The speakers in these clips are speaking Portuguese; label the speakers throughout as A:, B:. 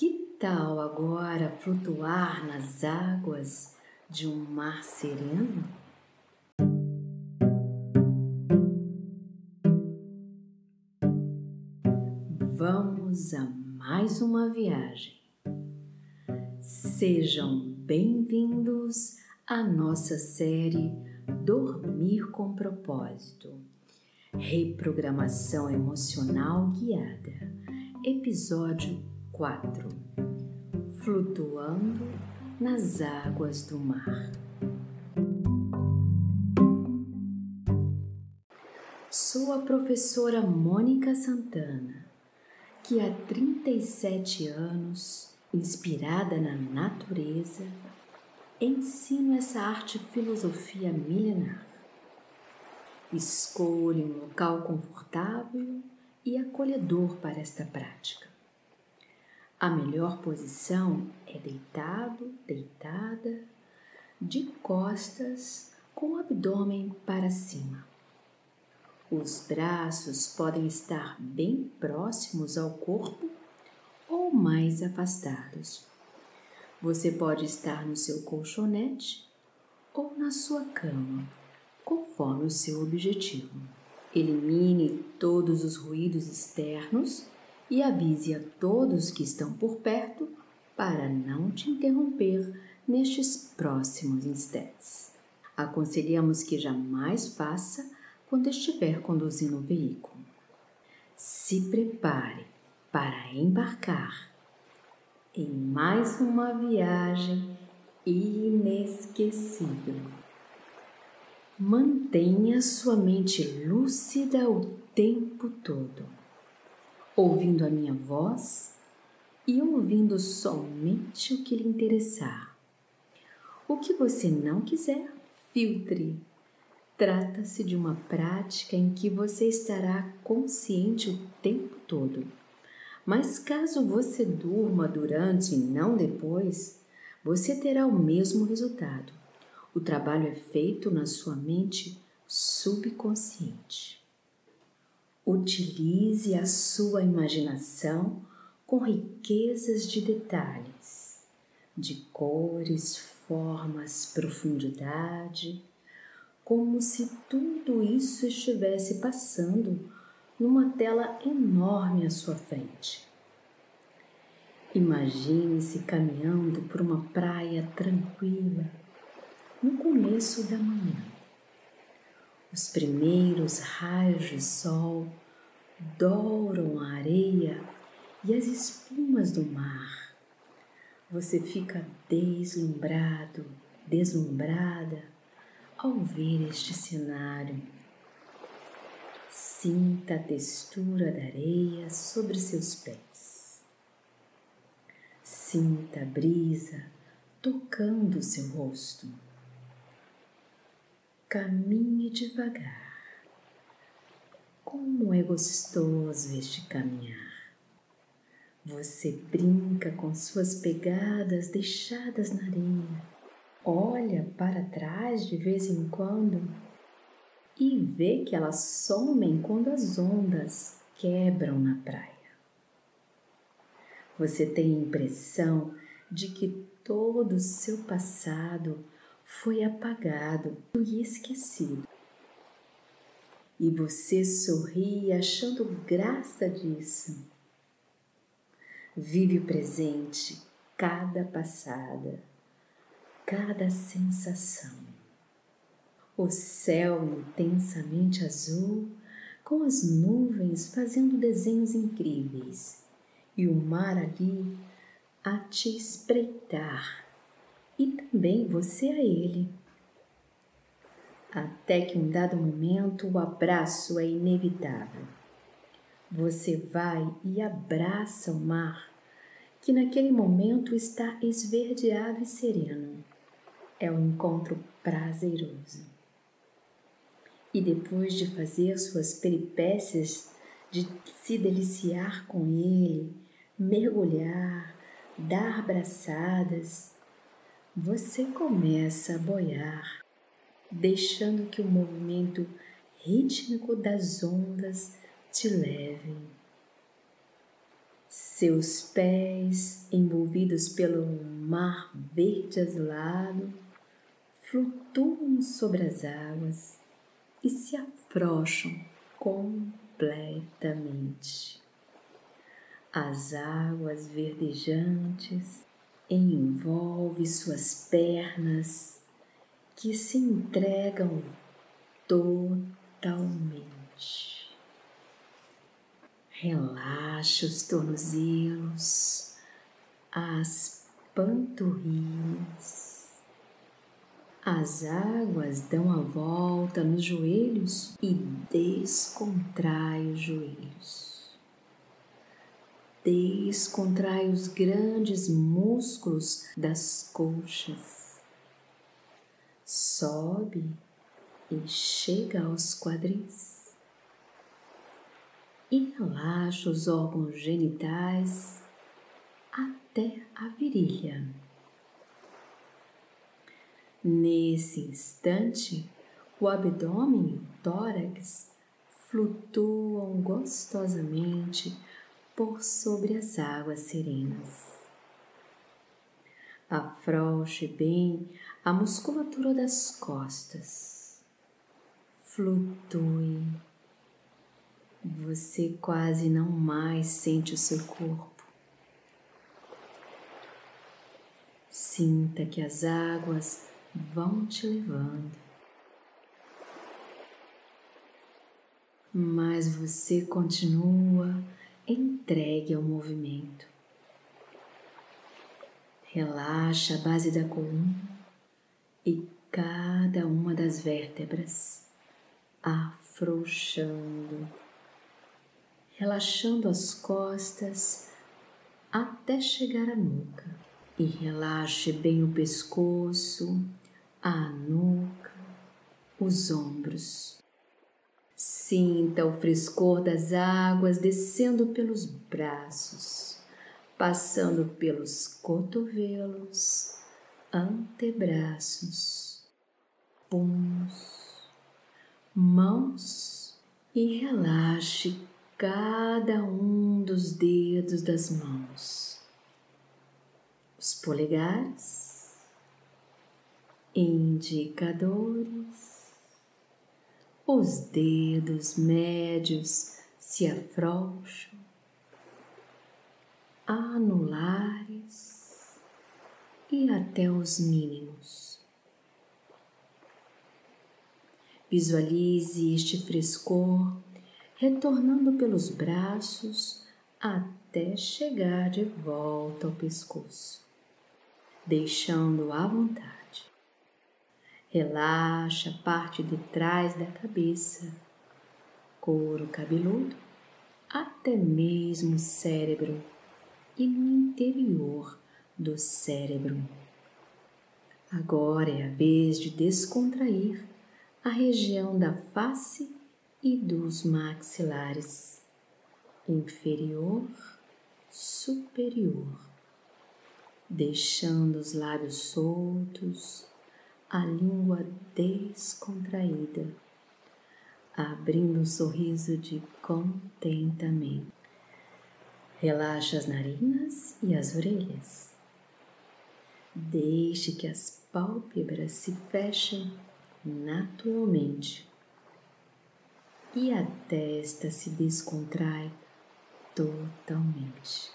A: Que tal agora flutuar nas águas de um mar sereno? Vamos a mais uma viagem. Sejam bem-vindos à nossa série Dormir com Propósito Reprogramação Emocional Guiada, Episódio 4 Flutuando nas Águas do Mar. Sou a professora Mônica Santana, que há 37 anos, inspirada na natureza, ensino essa arte filosofia milenar. Escolha um local confortável e acolhedor para esta prática. A melhor posição é deitado, deitada, de costas, com o abdômen para cima. Os braços podem estar bem próximos ao corpo ou mais afastados. Você pode estar no seu colchonete ou na sua cama conforme o seu objetivo. Elimine todos os ruídos externos e avise a todos que estão por perto para não te interromper nestes próximos instantes. Aconselhamos que jamais faça quando estiver conduzindo o veículo. Se prepare para embarcar em mais uma viagem inesquecível. Mantenha sua mente lúcida o tempo todo, ouvindo a minha voz e ouvindo somente o que lhe interessar. O que você não quiser, filtre. Trata-se de uma prática em que você estará consciente o tempo todo. Mas caso você durma durante e não depois, você terá o mesmo resultado o trabalho é feito na sua mente subconsciente. Utilize a sua imaginação com riquezas de detalhes, de cores, formas, profundidade, como se tudo isso estivesse passando numa tela enorme à sua frente. Imagine-se caminhando por uma praia tranquila no começo da manhã. Os primeiros raios de sol douram a areia e as espumas do mar. Você fica deslumbrado, deslumbrada ao ver este cenário. Sinta a textura da areia sobre seus pés. Sinta a brisa tocando seu rosto. Caminhe devagar. Como é gostoso este caminhar. Você brinca com suas pegadas deixadas na areia. Olha para trás de vez em quando e vê que elas somem quando as ondas quebram na praia. Você tem a impressão de que todo o seu passado foi apagado e esquecido. E você sorri achando graça disso. Vive o presente, cada passada, cada sensação. O céu intensamente azul, com as nuvens fazendo desenhos incríveis, e o mar ali a te espreitar e também você a ele. Até que um dado momento o abraço é inevitável. Você vai e abraça o mar, que naquele momento está esverdeado e sereno. É um encontro prazeroso. E depois de fazer suas peripécias, de se deliciar com ele, mergulhar, dar braçadas, você começa a boiar, deixando que o movimento rítmico das ondas te leve. Seus pés, envolvidos pelo mar verde azulado, flutuam sobre as águas e se afrouxam completamente. As águas verdejantes envolvem suas pernas que se entregam totalmente. Relaxa os tornozelos, as panturrilhas. As águas dão a volta nos joelhos e descontrai os joelhos. Descontrai os grandes músculos das coxas. Sobe e chega aos quadris. E relaxa os órgãos genitais até a virilha. Nesse instante, o abdômen e o tórax flutuam gostosamente por sobre as águas serenas. Afrouxe bem a musculatura das costas flutue. Você quase não mais sente o seu corpo. Sinta que as águas vão te levando. Mas você continua entregue ao movimento. Relaxa a base da coluna e cada uma das vértebras afrouxando, relaxando as costas até chegar à nuca e relaxe bem o pescoço, a nuca, os ombros. Sinta o frescor das águas descendo pelos braços, passando pelos cotovelos, antebraços, punhos mãos e relaxe cada um dos dedos das mãos, os polegares, indicadores, os dedos médios se afrouxam, anulares e até os mínimos. Visualize este frescor retornando pelos braços até chegar de volta ao pescoço, deixando à vontade. Relaxa a parte de trás da cabeça, couro cabeludo, até mesmo o cérebro e no interior do cérebro. Agora é a vez de descontrair a região da face e dos maxilares, inferior, superior, deixando os lábios soltos, a língua descontraída, abrindo um sorriso de contentamento. Relaxa as narinas e as orelhas. Deixe que as pálpebras se fechem naturalmente e a testa se descontrai totalmente.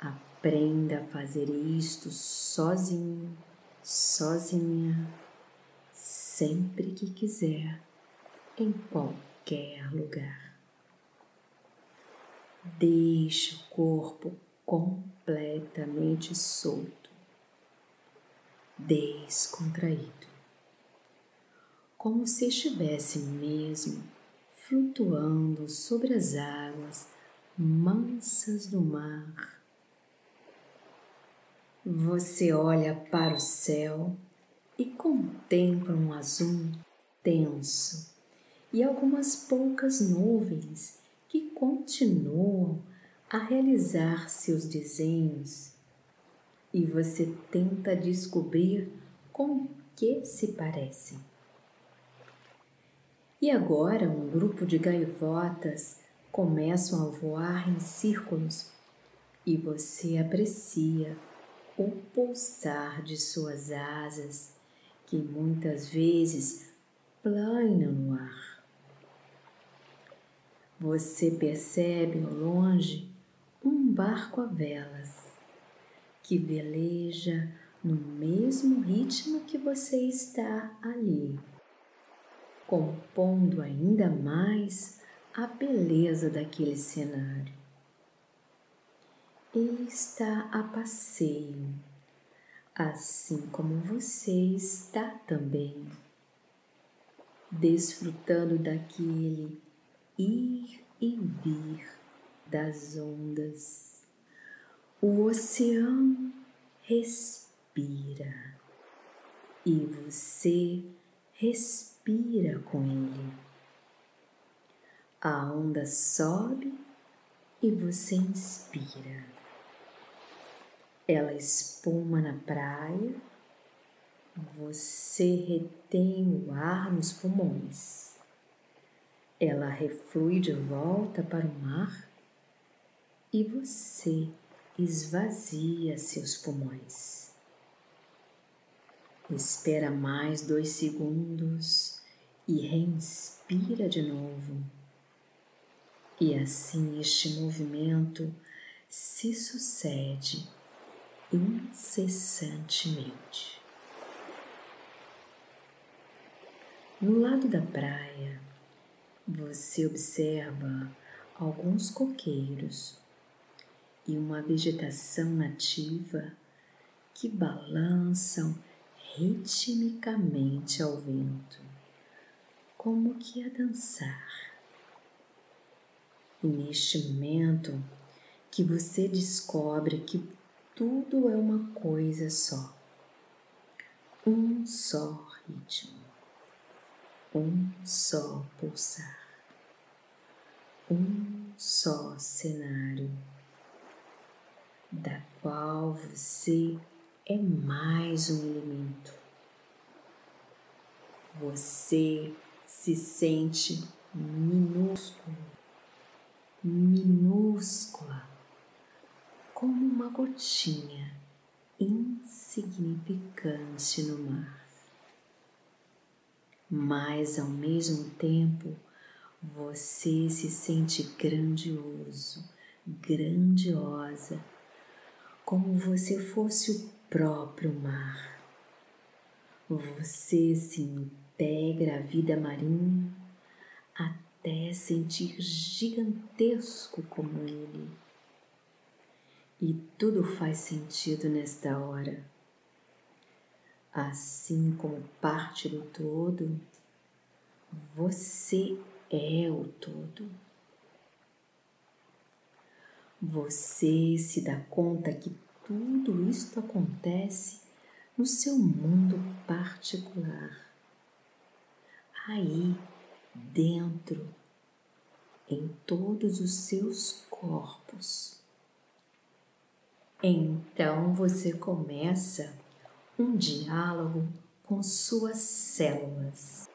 A: Aprenda a fazer isto sozinho, sozinha, sempre que quiser, em qualquer lugar. Deixe o corpo completamente solto, descontraído como se estivesse mesmo flutuando sobre as águas mansas do mar. Você olha para o céu e contempla um azul tenso e algumas poucas nuvens que continuam a realizar seus desenhos, e você tenta descobrir com que se parecem. E agora um grupo de gaivotas começam a voar em círculos e você aprecia o pulsar de suas asas que muitas vezes planam no ar. Você percebe ao longe um barco a velas que veleja no mesmo ritmo que você está ali, compondo ainda mais a beleza daquele cenário. Ele está a passeio, assim como você está também, desfrutando daquele ir e vir das ondas. O oceano respira e você respira com ele. A onda sobe e você inspira. Ela espuma na praia, você retém o ar nos pulmões. Ela reflui de volta para o mar e você esvazia seus pulmões. Espera mais dois segundos e respira de novo. E assim este movimento se sucede incessantemente. No lado da praia, você observa alguns coqueiros e uma vegetação nativa que balançam ritmicamente ao vento, como que a dançar. E neste momento que você descobre que tudo é uma coisa só, um só ritmo, um só pulsar, um só cenário, da qual você é mais um elemento. Você se sente minúsculo minúscula, como uma gotinha insignificante no mar. Mas ao mesmo tempo, você se sente grandioso, grandiosa, como você fosse o próprio mar. Você se integra à vida marinha até sentir gigantesco como ele. E tudo faz sentido nesta hora. Assim como parte do todo, você é o todo. Você se dá conta que tudo isto acontece no seu mundo particular. Aí dentro, em todos os seus corpos. Então você começa um diálogo com suas células,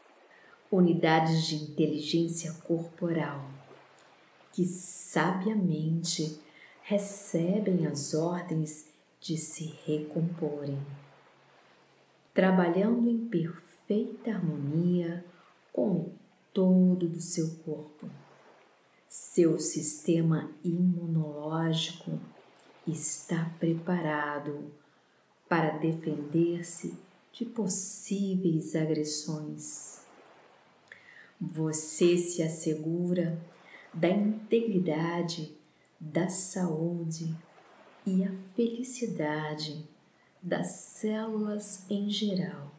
A: unidades de inteligência corporal, que sabiamente recebem as ordens de se recomporem, trabalhando em perfeita harmonia com o todo do seu corpo. Seu sistema imunológico está preparado para defender-se de possíveis agressões. Você se assegura da integridade, da saúde e a felicidade das células em geral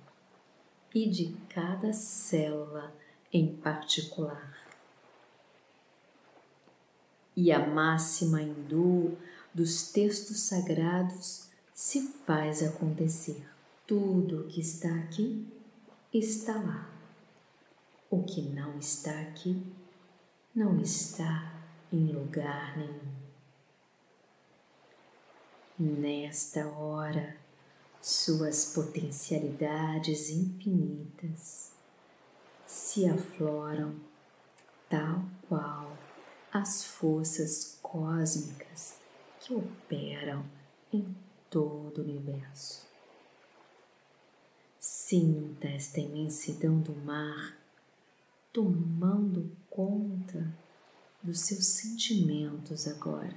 A: e de cada célula em particular. E a máxima hindu dos textos sagrados se faz acontecer. Tudo o que está aqui está lá. O que não está aqui não está em lugar nenhum. Nesta hora, suas potencialidades infinitas se afloram tal qual as forças cósmicas que operam em todo o universo. Sinta esta imensidão do mar tomando conta dos seus sentimentos agora.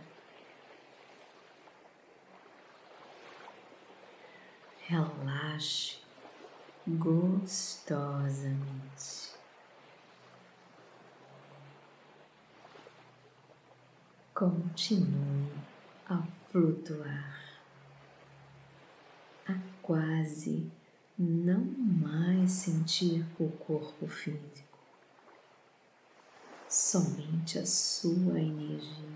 A: Relaxe gostosamente. Continue a flutuar, a quase não mais sentir o corpo físico somente a sua energia.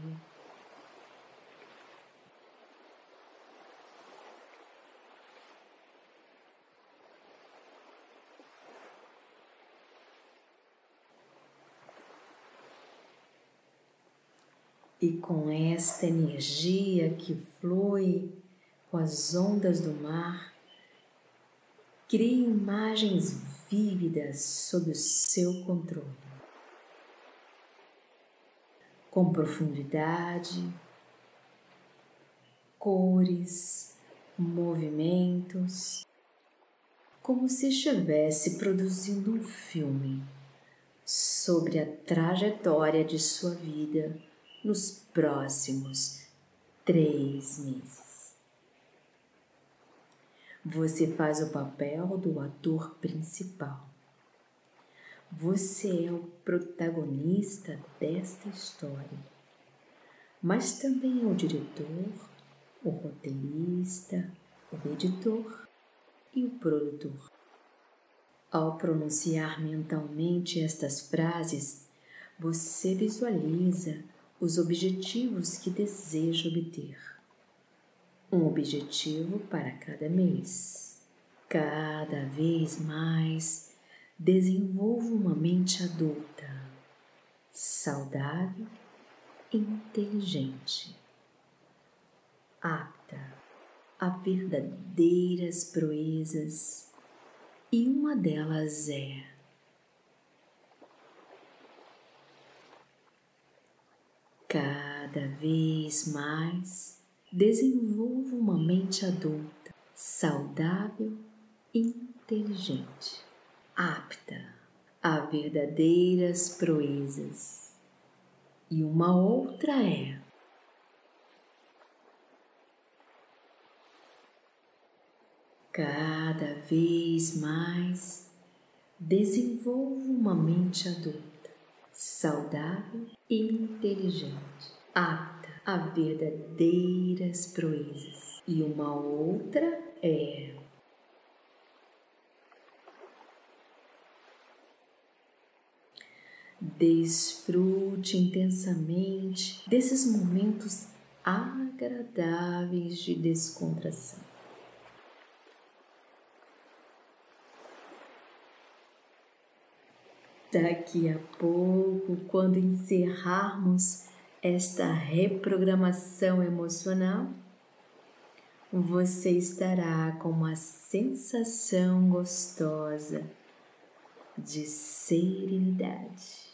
A: E com esta energia que flui com as ondas do mar, crie imagens vívidas sob o seu controle com profundidade, cores, movimentos, como se estivesse produzindo um filme sobre a trajetória de sua vida nos próximos três meses. Você faz o papel do ator principal você é o protagonista desta história, mas também é o diretor, o roteirista, o editor e o produtor. Ao pronunciar mentalmente estas frases, você visualiza os objetivos que deseja obter. Um objetivo para cada mês. Cada vez mais desenvolva uma mente adulta, saudável inteligente, apta a verdadeiras proezas, e uma delas é cada vez mais desenvolva uma mente adulta, saudável e inteligente apta a verdadeiras proezas, e uma outra é cada vez mais desenvolva uma mente adulta, saudável e inteligente, apta a verdadeiras proezas. E uma outra é Desfrute intensamente desses momentos agradáveis de descontração. Daqui a pouco, quando encerrarmos esta reprogramação emocional, você estará com uma sensação gostosa de serenidade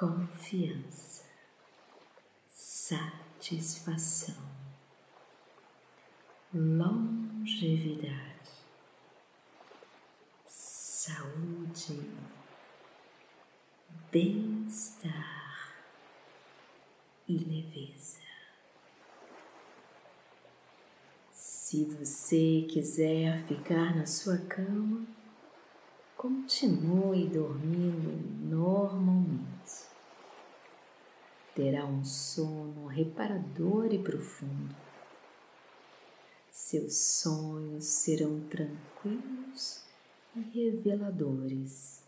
A: confiança, satisfação, longevidade, saúde, bem-estar e leveza. Se você quiser ficar na sua cama, continue dormindo normalmente terá um sono reparador e profundo. Seus sonhos serão tranquilos e reveladores,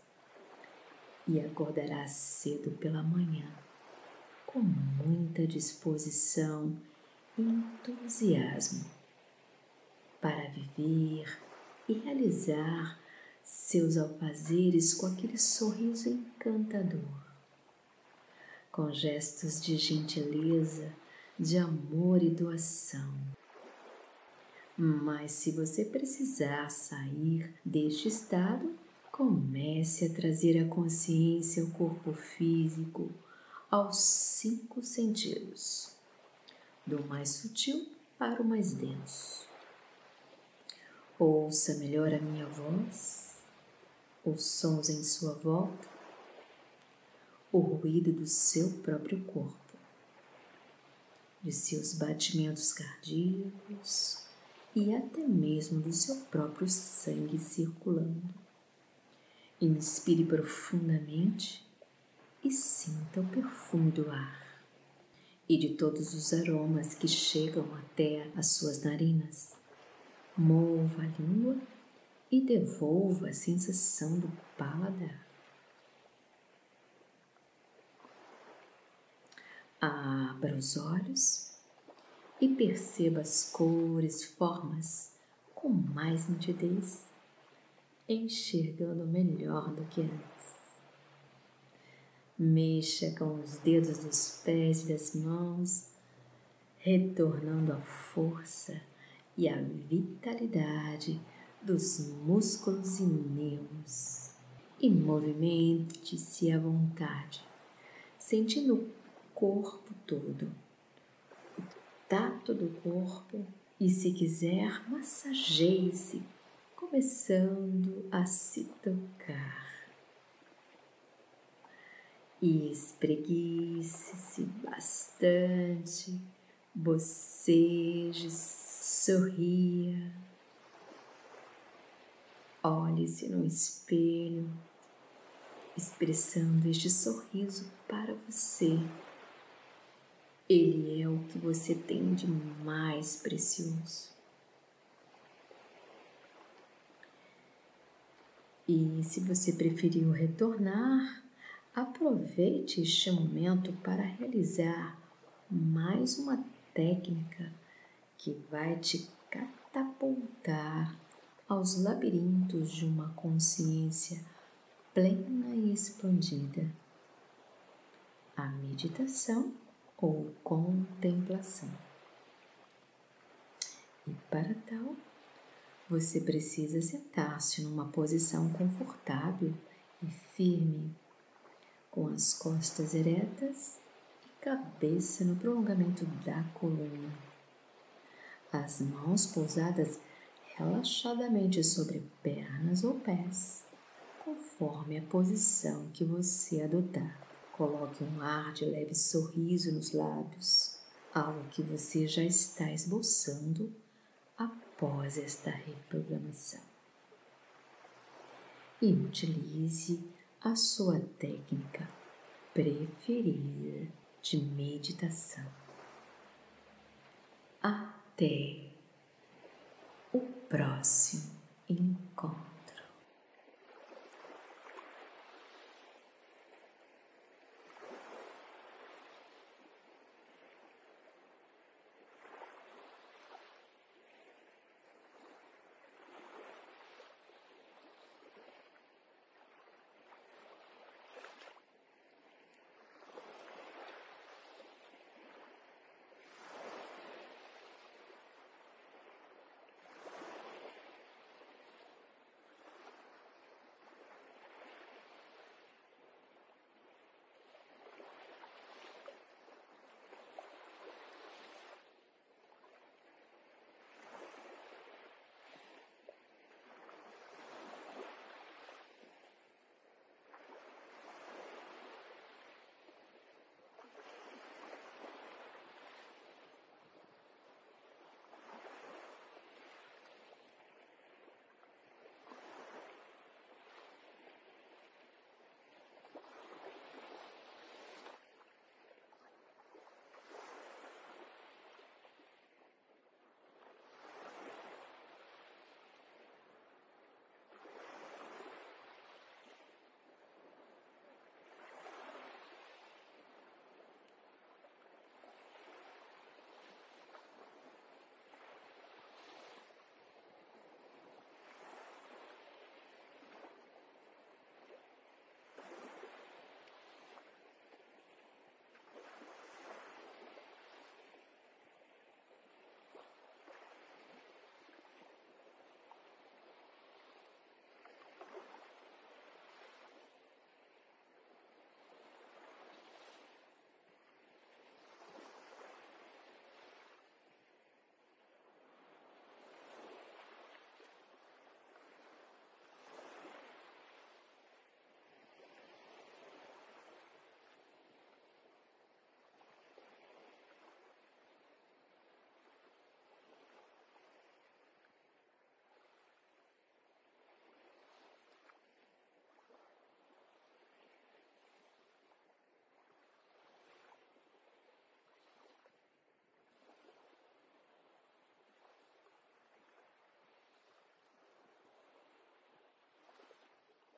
A: e acordará cedo pela manhã com muita disposição e entusiasmo para viver e realizar seus alfazeres com aquele sorriso encantador com gestos de gentileza, de amor e doação. Mas se você precisar sair deste estado, comece a trazer a consciência ao corpo físico, aos cinco sentidos, do mais sutil para o mais denso. Ouça melhor a minha voz, os sons em sua volta, o ruído do seu próprio corpo, de seus batimentos cardíacos e até mesmo do seu próprio sangue circulando. Inspire profundamente e sinta o perfume do ar e de todos os aromas que chegam até as suas narinas. Mova a língua e devolva a sensação do paladar. Abra os olhos e perceba as cores, formas com mais nitidez, enxergando melhor do que antes. Mexa com os dedos dos pés e das mãos, retornando a força e a vitalidade dos músculos e nervos. E movimente-se à vontade, sentindo corpo todo, o tato do corpo e, se quiser, massageie-se, começando a se tocar. E espreguice-se bastante, boceje, sorria. Olhe-se no espelho, expressando este sorriso para você. Ele é o que você tem de mais precioso. E se você preferiu retornar, aproveite este momento para realizar mais uma técnica que vai te catapultar aos labirintos de uma consciência plena e expandida. A meditação ou contemplação. E para tal, você precisa sentar-se numa posição confortável e firme, com as costas eretas e cabeça no prolongamento da coluna. As mãos pousadas relaxadamente sobre pernas ou pés, conforme a posição que você adotar. Coloque um ar de leve sorriso nos lábios, algo que você já está esboçando após esta reprogramação. E utilize a sua técnica preferida de meditação. Até o próximo encontro.